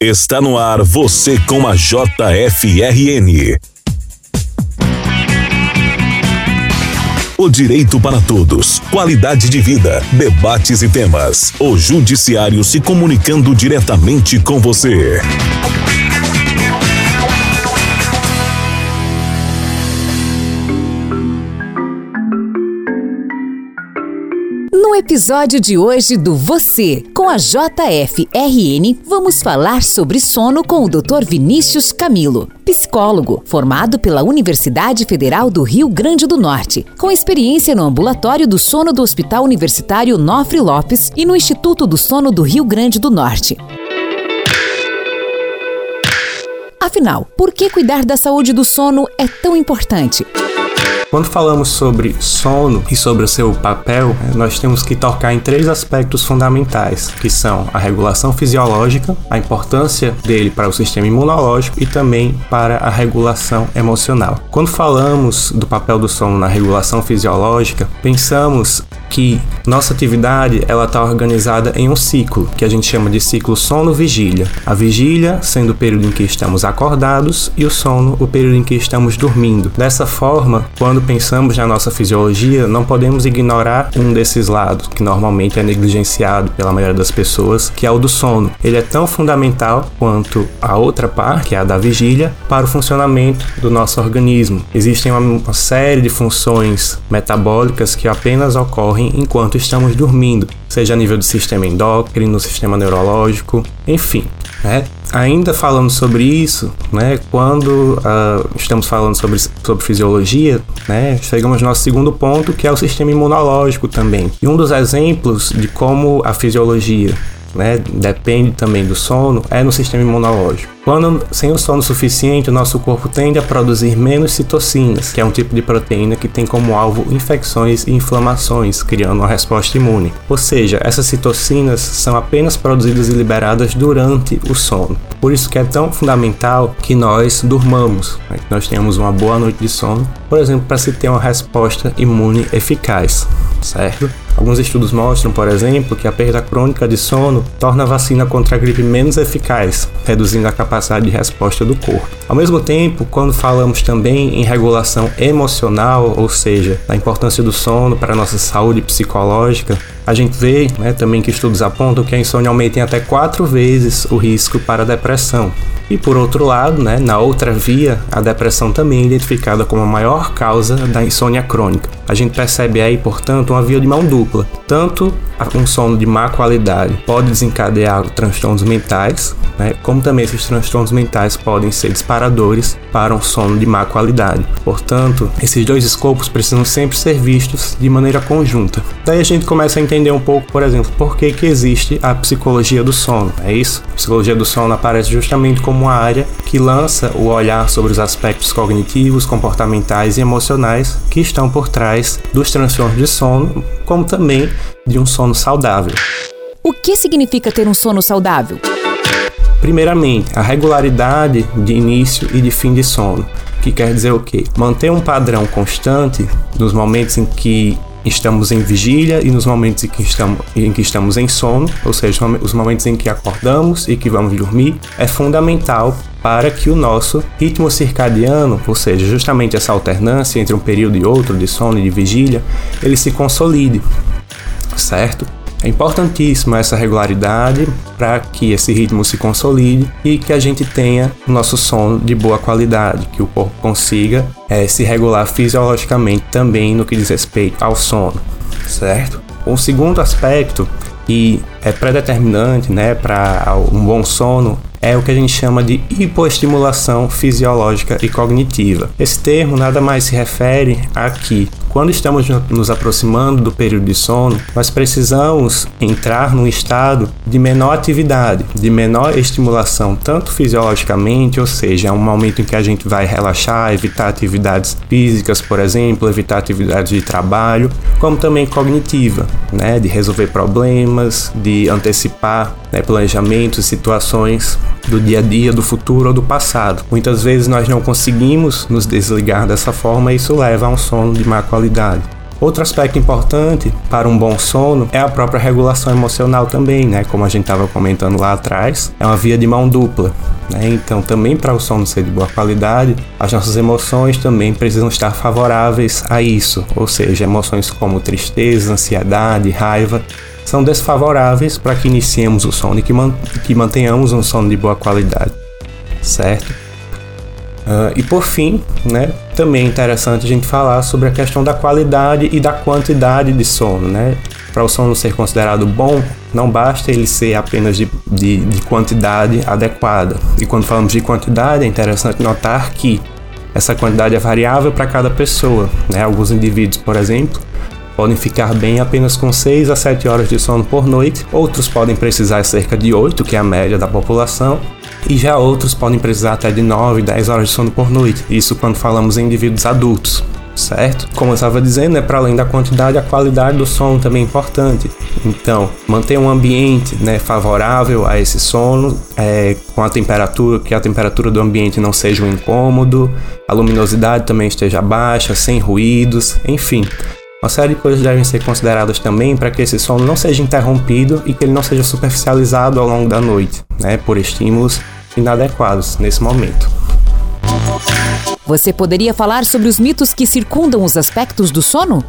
Está no ar você com a JFRN. O direito para todos, qualidade de vida, debates e temas. O Judiciário se comunicando diretamente com você. Episódio de hoje do Você, com a JFRN, vamos falar sobre sono com o Dr. Vinícius Camilo, psicólogo, formado pela Universidade Federal do Rio Grande do Norte, com experiência no ambulatório do sono do Hospital Universitário Nofre Lopes e no Instituto do Sono do Rio Grande do Norte. Afinal, por que cuidar da saúde do sono é tão importante? Quando falamos sobre sono e sobre o seu papel, nós temos que tocar em três aspectos fundamentais, que são a regulação fisiológica, a importância dele para o sistema imunológico e também para a regulação emocional. Quando falamos do papel do sono na regulação fisiológica, pensamos que nossa atividade ela está organizada em um ciclo que a gente chama de ciclo sono-vigília. A vigília sendo o período em que estamos acordados e o sono o período em que estamos dormindo. Dessa forma, quando pensamos na nossa fisiologia, não podemos ignorar um desses lados que normalmente é negligenciado pela maioria das pessoas, que é o do sono. Ele é tão fundamental quanto a outra parte, é a da vigília, para o funcionamento do nosso organismo. Existem uma, uma série de funções metabólicas que apenas ocorrem ocorrem enquanto estamos dormindo, seja a nível do sistema endócrino, sistema neurológico, enfim. Né? Ainda falando sobre isso, né, quando uh, estamos falando sobre, sobre fisiologia, né, chegamos ao nosso segundo ponto, que é o sistema imunológico também. E um dos exemplos de como a fisiologia né, depende também do sono, é no sistema imunológico. Quando sem o sono suficiente, o nosso corpo tende a produzir menos citocinas, que é um tipo de proteína que tem como alvo infecções e inflamações, criando uma resposta imune. Ou seja, essas citocinas são apenas produzidas e liberadas durante o sono. Por isso que é tão fundamental que nós durmamos, né? que nós tenhamos uma boa noite de sono, por exemplo, para se ter uma resposta imune eficaz, certo? Alguns estudos mostram, por exemplo, que a perda crônica de sono torna a vacina contra a gripe menos eficaz, reduzindo a capacidade de resposta do corpo. Ao mesmo tempo, quando falamos também em regulação emocional, ou seja, da importância do sono para a nossa saúde psicológica, a gente vê né, também que estudos apontam que a insônia aumenta em até quatro vezes o risco para depressão. E por outro lado, né, na outra via, a depressão também é identificada como a maior causa da insônia crônica. A gente percebe aí, portanto, uma via de mão dupla. Tanto um sono de má qualidade pode desencadear transtornos mentais, né, como também esses transtornos mentais podem ser disparadores para um sono de má qualidade. Portanto, esses dois escopos precisam sempre ser vistos de maneira conjunta. Daí a gente começa a entender um pouco, por exemplo, por que, que existe a psicologia do sono. É isso? A psicologia do sono aparece justamente como uma área que lança o olhar sobre os aspectos cognitivos, comportamentais e emocionais que estão por trás dos transtornos de sono, como também de um sono saudável. O que significa ter um sono saudável? Primeiramente, a regularidade de início e de fim de sono, que quer dizer o quê? Manter um padrão constante nos momentos em que estamos em vigília e nos momentos em que estamos em, que estamos em sono, ou seja, os momentos em que acordamos e que vamos dormir, é fundamental para que o nosso ritmo circadiano, ou seja, justamente essa alternância entre um período e outro de sono e de vigília, ele se consolide, certo? É importantíssima essa regularidade para que esse ritmo se consolide e que a gente tenha o nosso sono de boa qualidade, que o corpo consiga é, se regular fisiologicamente também no que diz respeito ao sono, certo? Um segundo aspecto que é predeterminante né, para um bom sono é o que a gente chama de hipoestimulação fisiológica e cognitiva. Esse termo nada mais se refere a que quando estamos nos aproximando do período de sono, nós precisamos entrar num estado de menor atividade, de menor estimulação, tanto fisiologicamente, ou seja, é um momento em que a gente vai relaxar, evitar atividades físicas, por exemplo, evitar atividades de trabalho, como também cognitiva, né, de resolver problemas, de antecipar né, planejamentos, situações do dia a dia, do futuro ou do passado. Muitas vezes nós não conseguimos nos desligar dessa forma e isso leva a um sono de má qualidade. Outro aspecto importante para um bom sono é a própria regulação emocional também, né? Como a gente estava comentando lá atrás, é uma via de mão dupla. Né? Então, também para o sono ser de boa qualidade, as nossas emoções também precisam estar favoráveis a isso, ou seja, emoções como tristeza, ansiedade, raiva são desfavoráveis para que iniciemos o sono e que, man que mantenhamos um sono de boa qualidade, certo? Uh, e por fim, né, também é interessante a gente falar sobre a questão da qualidade e da quantidade de sono. Né? Para o sono ser considerado bom, não basta ele ser apenas de, de, de quantidade adequada. E quando falamos de quantidade, é interessante notar que essa quantidade é variável para cada pessoa. Né? Alguns indivíduos, por exemplo, podem ficar bem apenas com 6 a 7 horas de sono por noite, outros podem precisar cerca de 8, que é a média da população, e já outros podem precisar até de 9, 10 horas de sono por noite. Isso quando falamos em indivíduos adultos certo? Como eu estava dizendo, é para além da quantidade, a qualidade do sono também é importante. Então, manter um ambiente né, favorável a esse sono, é, com a temperatura, que a temperatura do ambiente não seja um incômodo, a luminosidade também esteja baixa, sem ruídos, enfim. Uma série de coisas devem ser consideradas também para que esse sono não seja interrompido e que ele não seja superficializado ao longo da noite, né, por estímulos inadequados nesse momento. Você poderia falar sobre os mitos que circundam os aspectos do sono?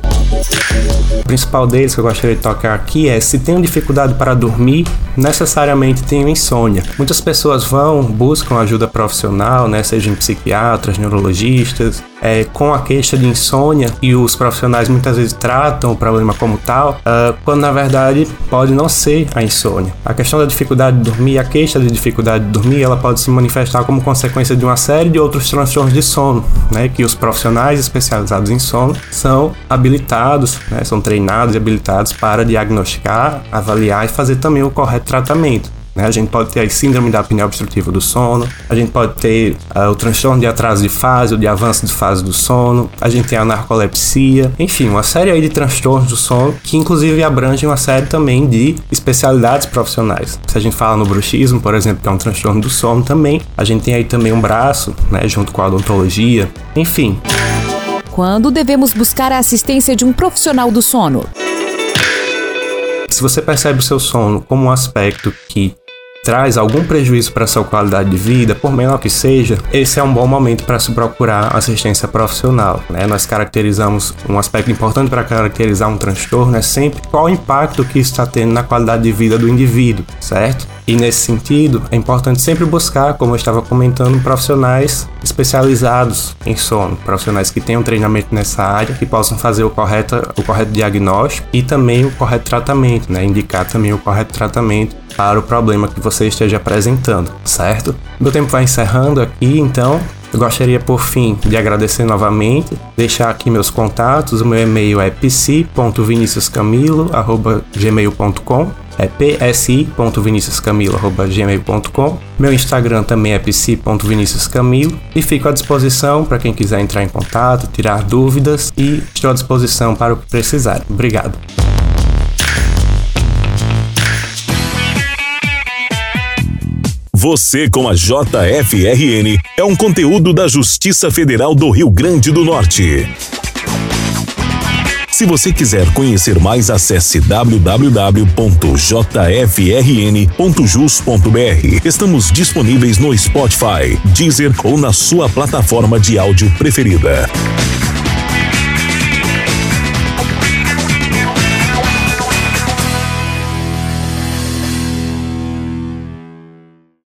O principal deles que eu gostaria de tocar aqui é se tenho dificuldade para dormir, necessariamente tenho insônia. Muitas pessoas vão, buscam ajuda profissional, né, sejam psiquiatras, neurologistas, é, com a queixa de insônia e os profissionais muitas vezes tratam o problema como tal, uh, quando na verdade pode não ser a insônia. A questão da dificuldade de dormir, a queixa de dificuldade de dormir, ela pode se manifestar como consequência de uma série de outros transtornos de sono, né, que os profissionais especializados em sono são habilitados, né, são treinados e habilitados para diagnosticar, avaliar e fazer também o correto tratamento. Né? A gente pode ter a síndrome da apneia obstrutiva do sono, a gente pode ter uh, o transtorno de atraso de fase ou de avanço de fase do sono, a gente tem a narcolepsia, enfim, uma série aí de transtornos do sono que inclusive abrangem uma série também de especialidades profissionais. Se a gente fala no bruxismo, por exemplo, que é um transtorno do sono também, a gente tem aí também um braço, né, junto com a odontologia, enfim. Quando devemos buscar a assistência de um profissional do sono? Se você percebe o seu sono como um aspecto que traz algum prejuízo para sua qualidade de vida, por menor que seja, esse é um bom momento para se procurar assistência profissional. Né? Nós caracterizamos um aspecto importante para caracterizar um transtorno é sempre qual o impacto que está tendo na qualidade de vida do indivíduo, certo? E nesse sentido, é importante sempre buscar, como eu estava comentando, profissionais especializados em sono, profissionais que tenham treinamento nessa área, que possam fazer o correto, o correto diagnóstico e também o correto tratamento, né? indicar também o correto tratamento para o problema que você esteja apresentando, certo? Meu tempo vai encerrando aqui, então eu gostaria, por fim, de agradecer novamente, deixar aqui meus contatos. O meu e-mail é psi.viniciuscamilo.gmail.com é psi.viniciuscamilo.gmail.com Meu Instagram também é psi.viniciuscamilo e fico à disposição para quem quiser entrar em contato, tirar dúvidas e estou à disposição para o que precisar. Obrigado. Você com a JFRN é um conteúdo da Justiça Federal do Rio Grande do Norte. Se você quiser conhecer mais, acesse www.jfrn.jus.br. Estamos disponíveis no Spotify, Deezer ou na sua plataforma de áudio preferida.